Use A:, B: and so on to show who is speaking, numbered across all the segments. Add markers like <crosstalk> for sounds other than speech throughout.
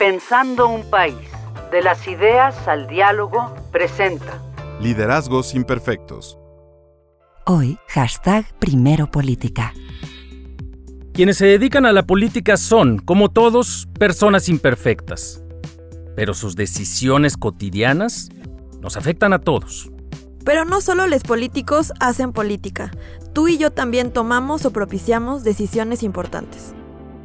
A: Pensando un país, de las ideas al diálogo, presenta
B: Liderazgos Imperfectos.
C: Hoy, hashtag Primero Política.
D: Quienes se dedican a la política son, como todos, personas imperfectas. Pero sus decisiones cotidianas nos afectan a todos.
E: Pero no solo los políticos hacen política. Tú y yo también tomamos o propiciamos decisiones importantes.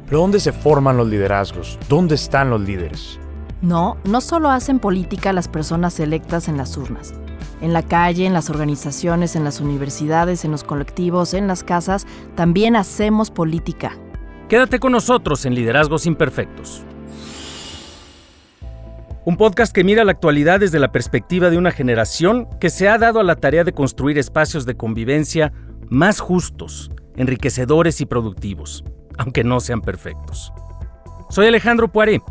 F: ¿Pero dónde se forman los liderazgos? ¿Dónde están los líderes?
G: No, no solo hacen política las personas electas en las urnas. En la calle, en las organizaciones, en las universidades, en los colectivos, en las casas, también hacemos política.
D: Quédate con nosotros en Liderazgos Imperfectos. Un podcast que mira la actualidad desde la perspectiva de una generación que se ha dado a la tarea de construir espacios de convivencia más justos, enriquecedores y productivos aunque no sean perfectos. Soy Alejandro Poiré.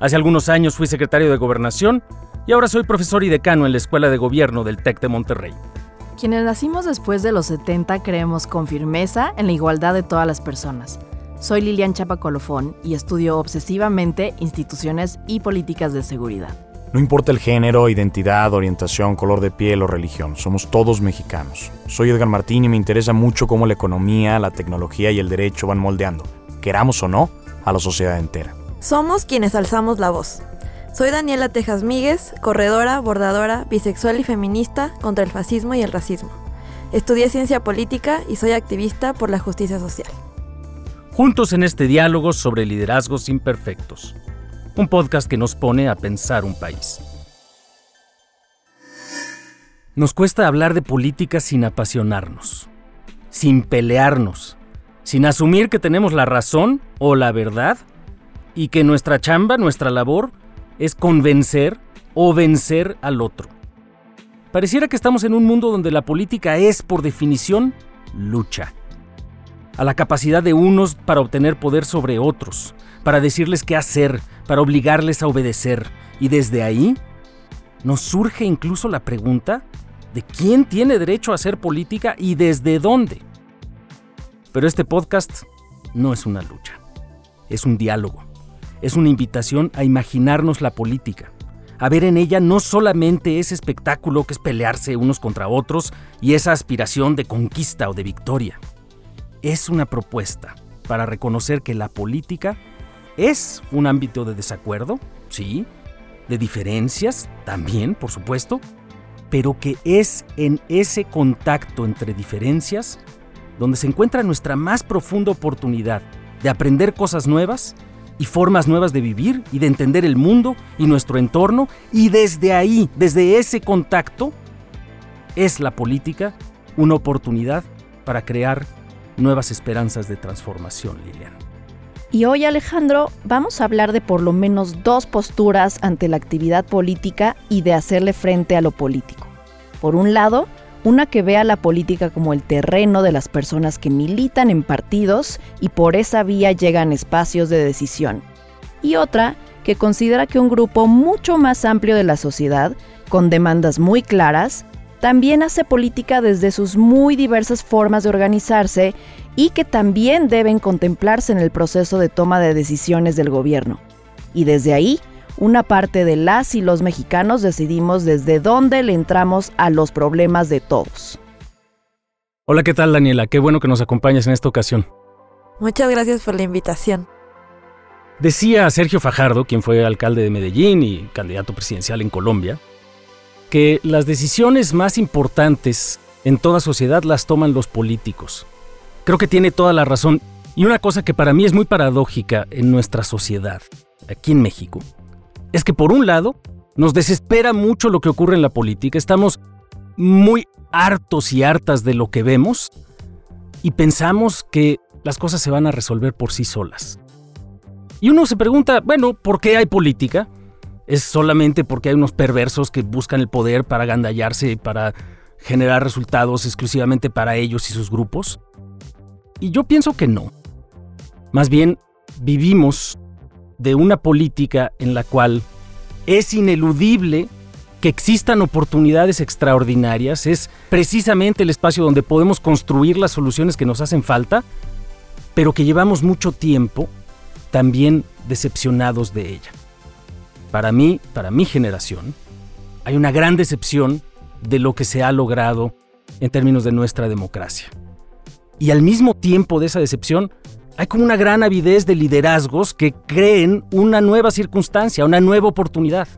D: Hace algunos años fui secretario de Gobernación y ahora soy profesor y decano en la Escuela de Gobierno del TEC de Monterrey.
G: Quienes nacimos después de los 70 creemos con firmeza en la igualdad de todas las personas. Soy Lilian Chapa Colofón y estudio obsesivamente instituciones y políticas de seguridad.
F: No importa el género, identidad, orientación, color de piel o religión, somos todos mexicanos. Soy Edgar Martín y me interesa mucho cómo la economía, la tecnología y el derecho van moldeando, queramos o no, a la sociedad entera.
E: Somos quienes alzamos la voz. Soy Daniela Tejas Míguez, corredora, bordadora, bisexual y feminista contra el fascismo y el racismo. Estudié ciencia política y soy activista por la justicia social.
D: Juntos en este diálogo sobre liderazgos imperfectos un podcast que nos pone a pensar un país. Nos cuesta hablar de política sin apasionarnos, sin pelearnos, sin asumir que tenemos la razón o la verdad y que nuestra chamba, nuestra labor, es convencer o vencer al otro. Pareciera que estamos en un mundo donde la política es, por definición, lucha. A la capacidad de unos para obtener poder sobre otros, para decirles qué hacer, para obligarles a obedecer. Y desde ahí nos surge incluso la pregunta de quién tiene derecho a hacer política y desde dónde. Pero este podcast no es una lucha, es un diálogo, es una invitación a imaginarnos la política, a ver en ella no solamente ese espectáculo que es pelearse unos contra otros y esa aspiración de conquista o de victoria. Es una propuesta para reconocer que la política es un ámbito de desacuerdo, sí, de diferencias también, por supuesto, pero que es en ese contacto entre diferencias donde se encuentra nuestra más profunda oportunidad de aprender cosas nuevas y formas nuevas de vivir y de entender el mundo y nuestro entorno. Y desde ahí, desde ese contacto, es la política una oportunidad para crear nuevas esperanzas de transformación, Liliana.
G: Y hoy, Alejandro, vamos a hablar de por lo menos dos posturas ante la actividad política y de hacerle frente a lo político. Por un lado, una que ve a la política como el terreno de las personas que militan en partidos y por esa vía llegan espacios de decisión. Y otra que considera que un grupo mucho más amplio de la sociedad, con demandas muy claras, también hace política desde sus muy diversas formas de organizarse y que también deben contemplarse en el proceso de toma de decisiones del gobierno. Y desde ahí, una parte de las y los mexicanos decidimos desde dónde le entramos a los problemas de todos.
D: Hola, ¿qué tal Daniela? Qué bueno que nos acompañes en esta ocasión.
E: Muchas gracias por la invitación.
D: Decía Sergio Fajardo, quien fue alcalde de Medellín y candidato presidencial en Colombia, que las decisiones más importantes en toda sociedad las toman los políticos. Creo que tiene toda la razón. Y una cosa que para mí es muy paradójica en nuestra sociedad, aquí en México, es que por un lado nos desespera mucho lo que ocurre en la política, estamos muy hartos y hartas de lo que vemos y pensamos que las cosas se van a resolver por sí solas. Y uno se pregunta, bueno, ¿por qué hay política? ¿Es solamente porque hay unos perversos que buscan el poder para agandallarse, para generar resultados exclusivamente para ellos y sus grupos? Y yo pienso que no. Más bien, vivimos de una política en la cual es ineludible que existan oportunidades extraordinarias, es precisamente el espacio donde podemos construir las soluciones que nos hacen falta, pero que llevamos mucho tiempo también decepcionados de ella. Para mí, para mi generación, hay una gran decepción de lo que se ha logrado en términos de nuestra democracia. Y al mismo tiempo de esa decepción, hay como una gran avidez de liderazgos que creen una nueva circunstancia, una nueva oportunidad.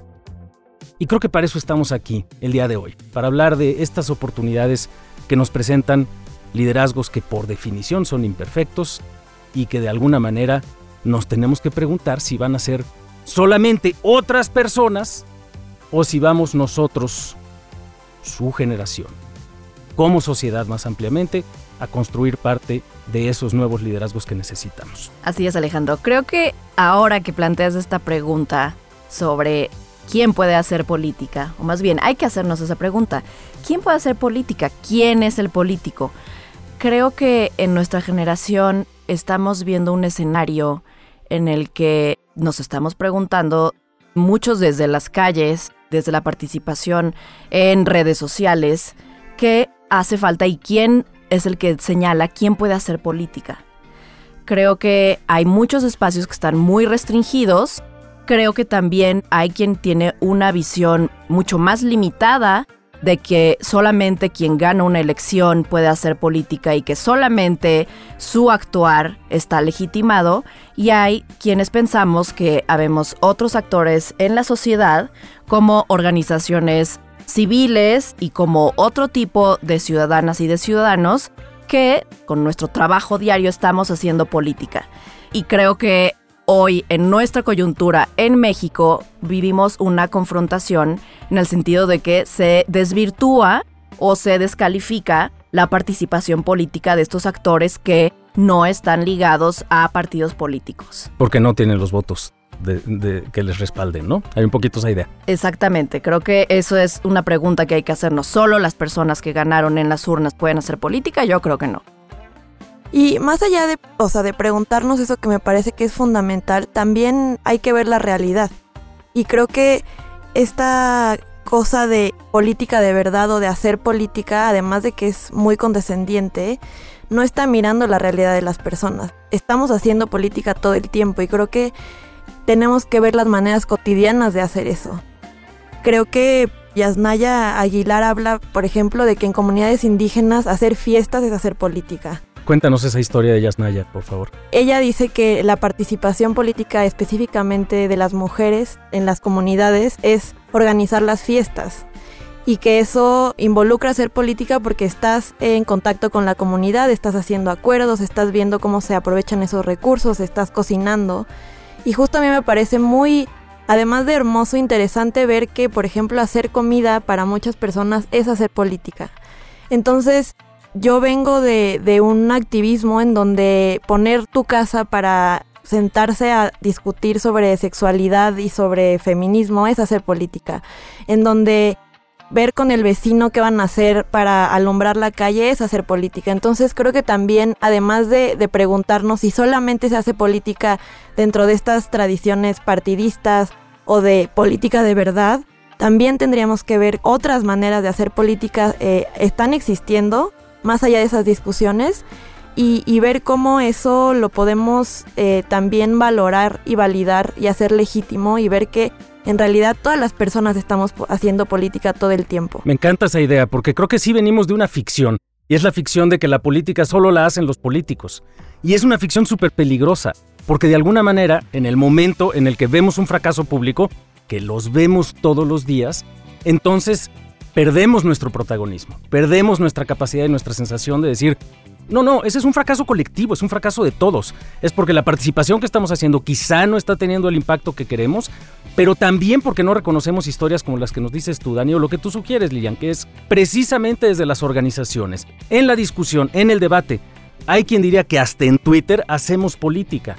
D: Y creo que para eso estamos aquí el día de hoy, para hablar de estas oportunidades que nos presentan liderazgos que por definición son imperfectos y que de alguna manera nos tenemos que preguntar si van a ser solamente otras personas o si vamos nosotros, su generación, como sociedad más ampliamente, a construir parte de esos nuevos liderazgos que necesitamos.
G: Así es, Alejandro. Creo que ahora que planteas esta pregunta sobre quién puede hacer política, o más bien hay que hacernos esa pregunta, ¿quién puede hacer política? ¿Quién es el político? Creo que en nuestra generación estamos viendo un escenario en el que nos estamos preguntando, muchos desde las calles, desde la participación en redes sociales, qué hace falta y quién es el que señala quién puede hacer política. Creo que hay muchos espacios que están muy restringidos. Creo que también hay quien tiene una visión mucho más limitada de que solamente quien gana una elección puede hacer política y que solamente su actuar está legitimado y hay quienes pensamos que habemos otros actores en la sociedad como organizaciones civiles y como otro tipo de ciudadanas y de ciudadanos que con nuestro trabajo diario estamos haciendo política. Y creo que hoy en nuestra coyuntura en México vivimos una confrontación en el sentido de que se desvirtúa o se descalifica la participación política de estos actores que no están ligados a partidos políticos.
D: Porque no tienen los votos de, que les respalden, ¿no? Hay un poquito esa idea.
G: Exactamente, creo que eso es una pregunta que hay que hacernos. ¿Solo las personas que ganaron en las urnas pueden hacer política? Yo creo que no.
E: Y más allá de, o sea, de preguntarnos eso que me parece que es fundamental, también hay que ver la realidad. Y creo que esta cosa de política de verdad o de hacer política, además de que es muy condescendiente, no está mirando la realidad de las personas. Estamos haciendo política todo el tiempo y creo que tenemos que ver las maneras cotidianas de hacer eso. Creo que Yasnaya Aguilar habla, por ejemplo, de que en comunidades indígenas hacer fiestas es hacer política.
D: Cuéntanos esa historia de Yasnaya, por favor.
E: Ella dice que la participación política específicamente de las mujeres en las comunidades es organizar las fiestas y que eso involucra hacer política porque estás en contacto con la comunidad, estás haciendo acuerdos, estás viendo cómo se aprovechan esos recursos, estás cocinando. Y justo a mí me parece muy, además de hermoso, interesante ver que, por ejemplo, hacer comida para muchas personas es hacer política. Entonces, yo vengo de, de un activismo en donde poner tu casa para sentarse a discutir sobre sexualidad y sobre feminismo es hacer política, en donde ver con el vecino qué van a hacer para alumbrar la calle es hacer política. Entonces creo que también, además de, preguntarnos si solamente se hace política dentro de estas tradiciones partidistas o de política de verdad, también tendríamos que ver otras maneras de hacer política eh, están existiendo más allá de esas discusiones y, ver cómo eso lo podemos eh, también valorar y validar y hacer legítimo y ver que en realidad todas las personas estamos haciendo política todo el tiempo.
D: Me encanta esa idea porque creo que sí venimos de una ficción y es la ficción de que la política solo la hacen los políticos. Y es una ficción súper peligrosa porque de alguna manera en el momento en el que vemos un fracaso público, que los vemos todos los días, entonces perdemos nuestro protagonismo, perdemos nuestra capacidad y nuestra sensación de decir, no, no, ese es un fracaso colectivo, es un fracaso de todos. Es porque la participación que estamos haciendo quizá no está teniendo el impacto que queremos, pero también porque no reconocemos historias como las que nos dices tú, Dani, o lo que tú sugieres, Lilian, que es precisamente desde las organizaciones, en la discusión, en el debate. Hay quien diría que hasta en Twitter hacemos política.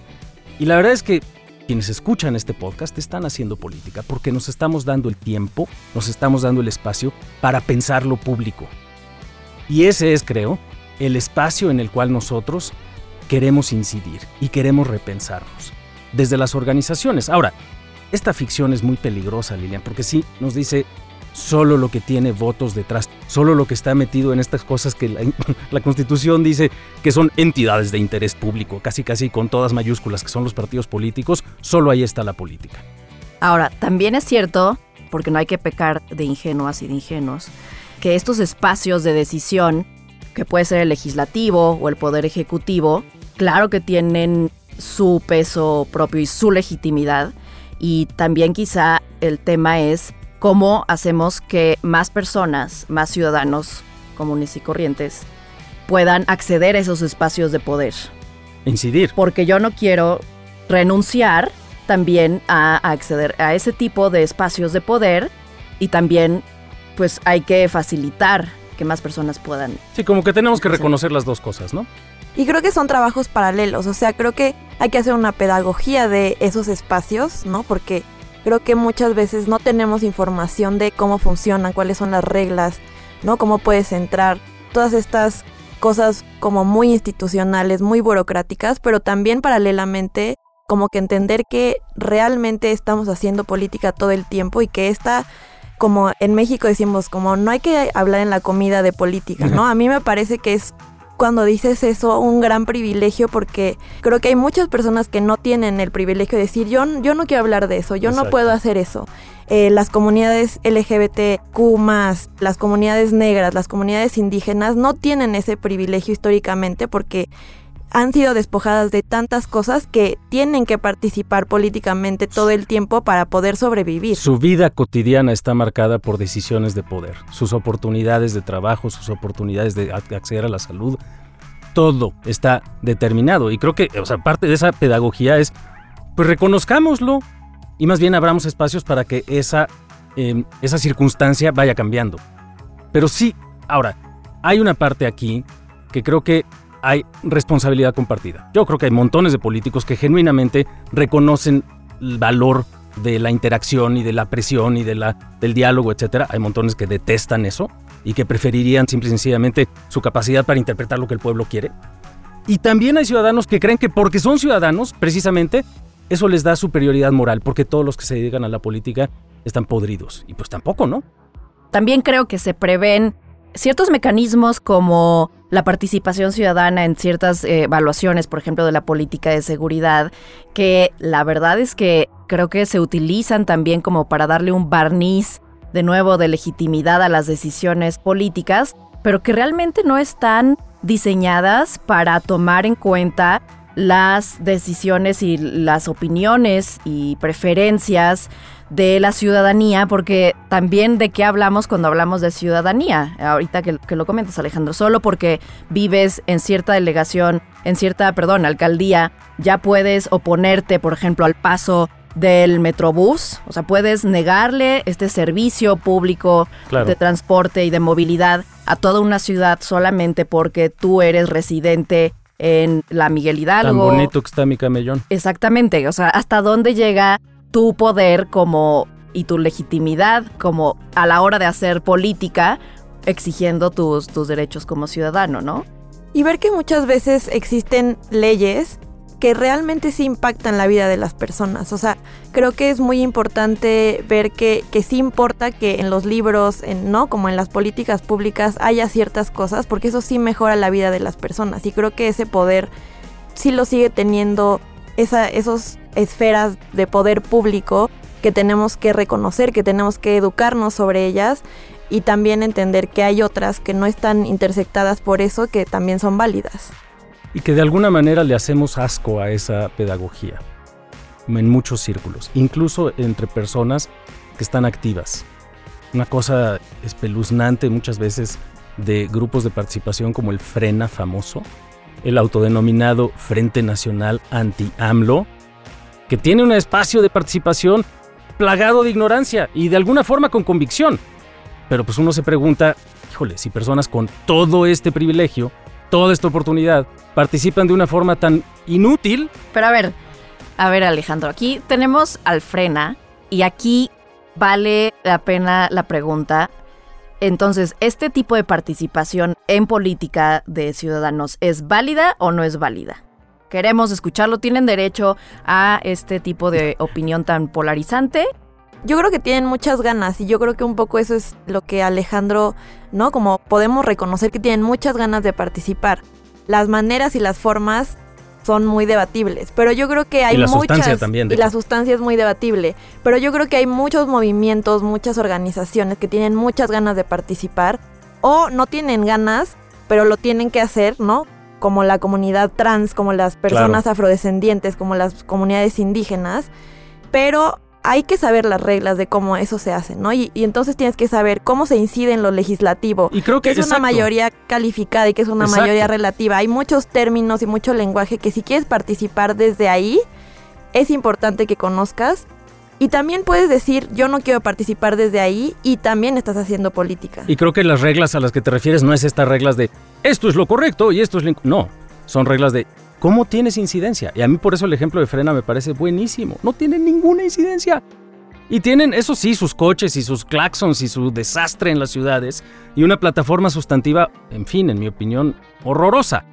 D: Y la verdad es que quienes escuchan este podcast están haciendo política porque nos estamos dando el tiempo, nos estamos dando el espacio para pensar lo público. Y ese es, creo, el espacio en el cual nosotros queremos incidir y queremos repensarnos desde las organizaciones. Ahora, esta ficción es muy peligrosa, Lilian, porque sí nos dice solo lo que tiene votos detrás, solo lo que está metido en estas cosas que <laughs> la, Constitución dice que son entidades de interés público, casi casi con todas mayúsculas, que son los partidos políticos, solo ahí está la política.
G: Ahora, también es cierto, porque no hay que pecar de ingenuas y de ingenuos, que estos espacios de decisión, que puede ser el legislativo o el poder ejecutivo, claro que tienen su peso propio y su legitimidad. Y también quizá el tema es cómo hacemos que más personas, más ciudadanos comunes y corrientes, puedan acceder a esos espacios de poder.
D: Incidir.
G: Porque yo no quiero renunciar también a, acceder a ese tipo de espacios de poder y también pues hay que facilitar que más personas puedan.
D: Sí, como que tenemos que reconocer las dos cosas, ¿no?
E: Y creo que son trabajos paralelos, o sea, creo que hay que hacer una pedagogía de esos espacios, ¿no? Porque creo que muchas veces no tenemos información de cómo funcionan, cuáles son las reglas, ¿no? Cómo puedes entrar, todas estas cosas como muy institucionales, muy burocráticas, pero también paralelamente como que entender que realmente estamos haciendo política todo el tiempo y que esta como en México decimos como no hay que hablar en la comida de política, ¿no? A mí me parece que es cuando dices eso un gran privilegio porque creo que hay muchas personas que no tienen el privilegio de decir yo, yo no quiero hablar de eso, yo no puedo hacer eso. Eh, las comunidades LGBTQ, las comunidades negras, las comunidades indígenas no tienen ese privilegio históricamente porque han sido despojadas de tantas cosas que tienen que participar políticamente todo el tiempo para poder sobrevivir.
D: Su vida cotidiana está marcada por decisiones de poder, sus oportunidades de trabajo, sus oportunidades de acceder a la salud, todo está determinado. Y creo que, o sea, parte de esa pedagogía es, pues reconozcámoslo y más bien abramos espacios para que esa, em, esa circunstancia vaya cambiando. Pero sí, ahora, hay una parte aquí que creo que hay responsabilidad compartida. Yo creo que hay montones de políticos que genuinamente reconocen el valor de la interacción y de la presión y de la, del diálogo, etc. Hay montones que detestan eso y que preferirían simple y sencillamente su capacidad para interpretar lo que el pueblo quiere. Y también hay ciudadanos que creen que porque son ciudadanos, precisamente, eso les da superioridad moral, porque todos los que se dedican a la política están podridos. Y pues tampoco, ¿no?
G: También creo que se prevén ciertos mecanismos como la participación ciudadana en ciertas eh, evaluaciones, por ejemplo, de la política de seguridad, que la verdad es que creo que se utilizan también como para darle un barniz de nuevo de legitimidad a las decisiones políticas, pero que realmente no están diseñadas para tomar en cuenta las decisiones y las opiniones y preferencias de la ciudadanía, porque también de qué hablamos cuando hablamos de ciudadanía, ahorita que, lo comentas Alejandro, solo porque vives en cierta delegación, en cierta, perdón, alcaldía, ya puedes oponerte, por ejemplo, al paso del Metrobús, o sea, puedes negarle este servicio público de transporte y de movilidad a toda una ciudad solamente porque tú eres residente en la Miguel Hidalgo.
D: Tan bonito que está mi camellón.
G: Exactamente, o sea, hasta dónde llega tu poder como y tu legitimidad como a la hora de hacer política exigiendo tus, tus derechos como ciudadano, ¿no?
E: Y ver que muchas veces existen leyes que realmente sí impactan la vida de las personas. O sea, creo que es muy importante ver que, que sí importa que en los libros, en, ¿no? Como en las políticas públicas haya ciertas cosas, porque eso sí mejora la vida de las personas. Y creo que ese poder sí lo sigue teniendo esa, esos esferas de poder público que tenemos que reconocer, que tenemos que educarnos sobre ellas y también entender que hay otras que no están intersectadas por eso, que también son válidas.
D: Y que de alguna manera le hacemos asco a esa pedagogía, en muchos círculos, incluso entre personas que están activas. Una cosa espeluznante muchas veces de grupos de participación como el Frena famoso, el autodenominado Frente Nacional Anti-AMLO, que tiene un espacio de participación plagado de ignorancia y de alguna forma con convicción. Pero pues uno se pregunta, híjole, si personas con todo este privilegio, toda esta oportunidad, participan de una forma tan inútil.
G: Pero a ver, a ver Alejandro, aquí tenemos al Frena y aquí vale la pena la pregunta. Entonces, ¿este tipo de participación en política de ciudadanos es válida o no es válida? Queremos escucharlo, tienen derecho a este tipo de opinión tan polarizante.
E: Yo creo que tienen muchas ganas y yo creo que un poco eso es lo que Alejandro, ¿no? Como podemos reconocer que tienen muchas ganas de participar. Las maneras y las formas son muy debatibles, pero yo creo que hay
D: y la
E: muchas
D: sustancia también. de
E: y la sustancia es muy debatible, pero yo creo que hay muchos movimientos, muchas organizaciones que tienen muchas ganas de participar o no tienen ganas, pero lo tienen que hacer, ¿no? Como la comunidad trans, como las personas afrodescendientes, como las comunidades indígenas, pero hay que saber las reglas de cómo eso se hace, ¿no? Y, y entonces tienes que saber cómo se incide en lo legislativo,
D: Y creo que,
E: que es una mayoría calificada y que es una
D: Exacto.
E: mayoría relativa. Hay muchos términos y mucho lenguaje que si quieres participar desde ahí, es importante que conozcas. Y también puedes decir, yo no quiero participar desde ahí y también estás haciendo política.
D: Y creo que las reglas a las que te refieres no es estas reglas de esto es lo correcto y esto es lo... inc-". No, son reglas de cómo tienes incidencia. Y a mí por eso el ejemplo de Frena me parece buenísimo. No tienen ninguna incidencia. Y tienen, eso sí, sus coches y sus claxons y su desastre en las ciudades y una plataforma sustantiva, en fin, en mi opinión, horrorosa.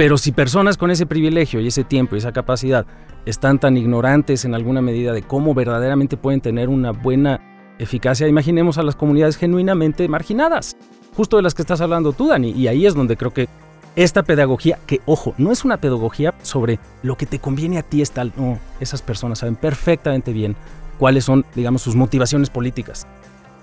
D: Pero si personas con ese privilegio y ese tiempo y esa capacidad están tan ignorantes en alguna medida de cómo verdaderamente pueden tener una buena eficacia, imaginemos a las comunidades genuinamente marginadas, justo de las que estás hablando tú, Dani. Y ahí es donde creo que esta pedagogía, que ojo, no es una pedagogía sobre lo que te conviene a ti es tal, no, esas personas saben perfectamente bien cuáles son, digamos, sus motivaciones políticas.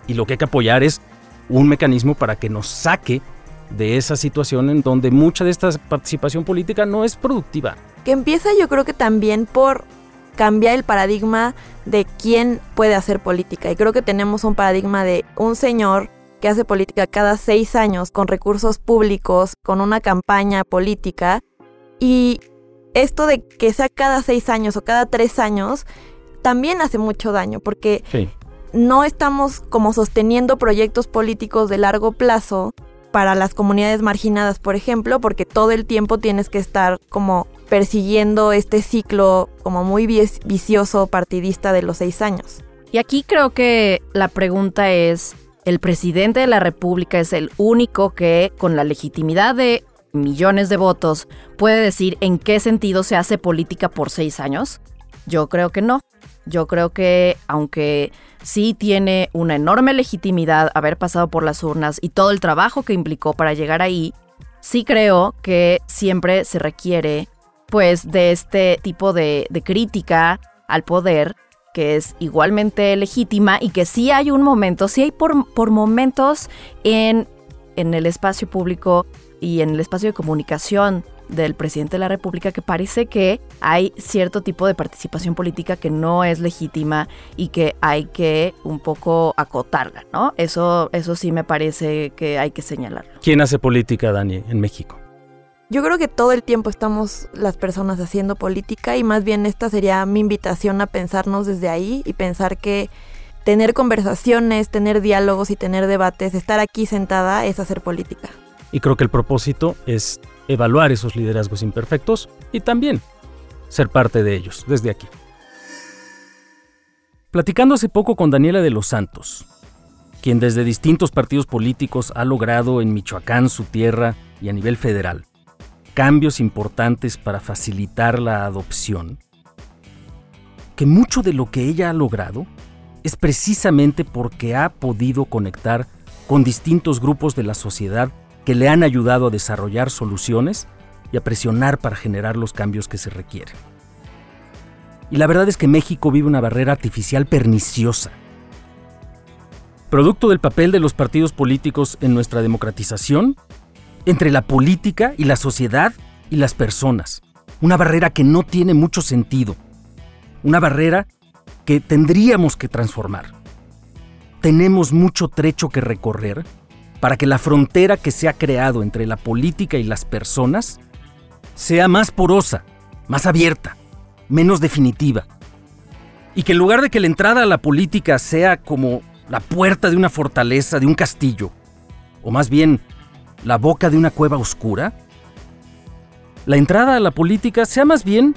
D: Y lo que hay que apoyar es un mecanismo para que nos saque de esa situación en donde mucha de esta participación política no es productiva.
E: Que empieza yo creo que también por cambiar el paradigma de quién puede hacer política. Y creo que tenemos un paradigma de un señor que hace política cada seis años con recursos públicos, con una campaña política. Y esto de que sea cada seis años o cada tres años también hace mucho daño porque
D: Sí.
E: no estamos como sosteniendo proyectos políticos de largo plazo para las comunidades marginadas, por ejemplo, porque todo el tiempo tienes que estar como persiguiendo este ciclo como muy vicioso partidista de los seis años.
G: Y aquí creo que la pregunta es, ¿el presidente de la República es el único que, con la legitimidad de millones de votos, puede decir en qué sentido se hace política por seis años? Yo creo que no. Yo creo que aunque sí tiene una enorme legitimidad haber pasado por las urnas y todo el trabajo que implicó para llegar ahí, sí creo que siempre se requiere pues de este tipo de, crítica al poder que es igualmente legítima y que sí hay un momento, sí hay por, por momentos en, en el espacio público y en el espacio de comunicación del presidente de la República que parece que hay cierto tipo de participación política que no es legítima y que hay que un poco acotarla, ¿no? Eso, eso sí me parece que hay que señalarlo.
D: ¿Quién hace política, Dani, en México?
E: Yo creo que todo el tiempo estamos las personas haciendo política y más bien esta sería mi invitación a pensarnos desde ahí y pensar que tener conversaciones, tener diálogos y tener debates, estar aquí sentada es hacer política.
D: Y creo que el propósito es evaluar esos liderazgos imperfectos y también ser parte de ellos desde aquí. Platicando hace poco con Daniela de los Santos, quien desde distintos partidos políticos ha logrado en Michoacán, su tierra y a nivel federal, cambios importantes para facilitar la adopción, que mucho de lo que ella ha logrado es precisamente porque ha podido conectar con distintos grupos de la sociedad que le han ayudado a desarrollar soluciones y a presionar para generar los cambios que se requieren. Y la verdad es que México vive una barrera artificial perniciosa. Producto del papel de los partidos políticos en nuestra democratización, entre la política y la sociedad y las personas. Una barrera que no tiene mucho sentido. Una barrera que tendríamos que transformar. Tenemos mucho trecho que recorrer para que la frontera que se ha creado entre la política y las personas sea más porosa, más abierta, menos definitiva. Y que en lugar de que la entrada a la política sea como la puerta de una fortaleza, de un castillo, o más bien la boca de una cueva oscura, la entrada a la política sea más bien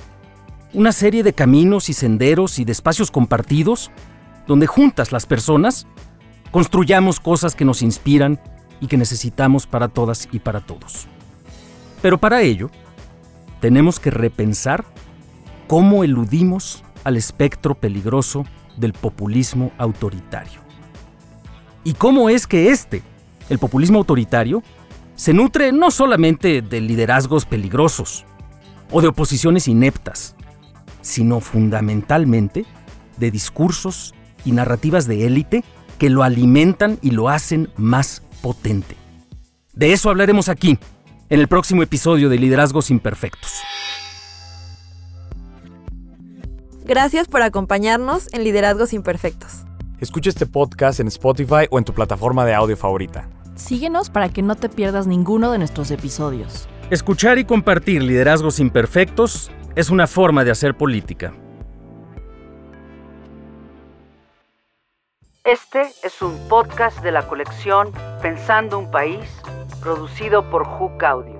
D: una serie de caminos y senderos y de espacios compartidos donde juntas las personas construyamos cosas que nos inspiran y que necesitamos para todas y para todos. Pero para ello, tenemos que repensar cómo eludimos al espectro peligroso del populismo autoritario. Y cómo es que este, el populismo autoritario, se nutre no solamente de liderazgos peligrosos, o de oposiciones ineptas, sino fundamentalmente de discursos y narrativas de élite que lo alimentan y lo hacen más potente. De eso hablaremos aquí, en el próximo episodio de Liderazgos Imperfectos.
E: Gracias por acompañarnos en Liderazgos Imperfectos.
F: Escucha este podcast en Spotify o en tu plataforma de audio favorita.
G: Síguenos para que no te pierdas ninguno de nuestros episodios.
D: Escuchar y compartir liderazgos imperfectos es una forma de hacer política.
A: Este es un podcast de la colección Pensando un País, producido por Hook Audio.